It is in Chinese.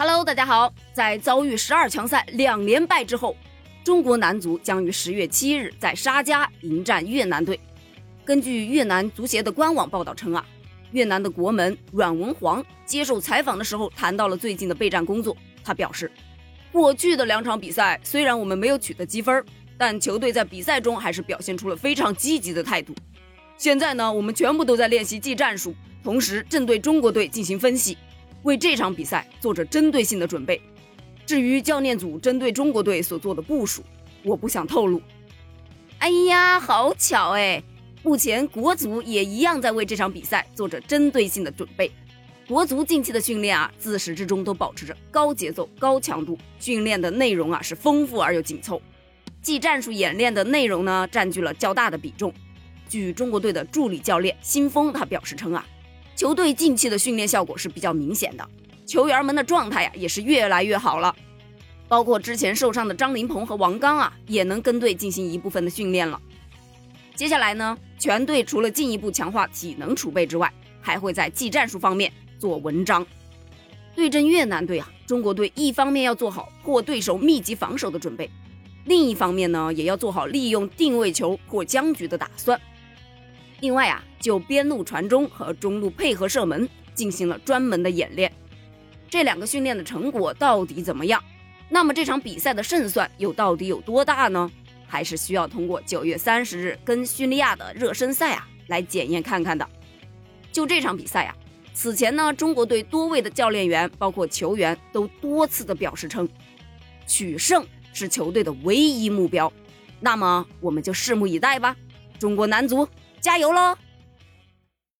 Hello，大家好。在遭遇十二强赛两连败之后，中国男足将于十月七日在沙加迎战越南队。根据越南足协的官网报道称啊，越南的国门阮文煌接受采访的时候谈到了最近的备战工作。他表示，过去的两场比赛虽然我们没有取得积分，但球队在比赛中还是表现出了非常积极的态度。现在呢，我们全部都在练习技战术，同时正对中国队进行分析。为这场比赛做着针对性的准备。至于教练组针对中国队所做的部署，我不想透露。哎呀，好巧哎！目前国足也一样在为这场比赛做着针对性的准备。国足近期的训练啊，自始至终都保持着高节奏、高强度，训练的内容啊是丰富而又紧凑。技战术演练的内容呢，占据了较大的比重。据中国队的助理教练辛峰他表示称啊。球队近期的训练效果是比较明显的，球员们的状态呀也是越来越好了，包括之前受伤的张琳芃和王刚啊，也能跟队进行一部分的训练了。接下来呢，全队除了进一步强化体能储备之外，还会在技战术方面做文章。对阵越南队啊，中国队一方面要做好破对手密集防守的准备，另一方面呢，也要做好利用定位球破僵局的打算。另外啊，就边路传中和中路配合射门进行了专门的演练。这两个训练的成果到底怎么样？那么这场比赛的胜算又到底有多大呢？还是需要通过九月三十日跟叙利亚的热身赛啊来检验看看的。就这场比赛啊，此前呢，中国队多位的教练员包括球员都多次的表示称，取胜是球队的唯一目标。那么我们就拭目以待吧，中国男足。加油喽！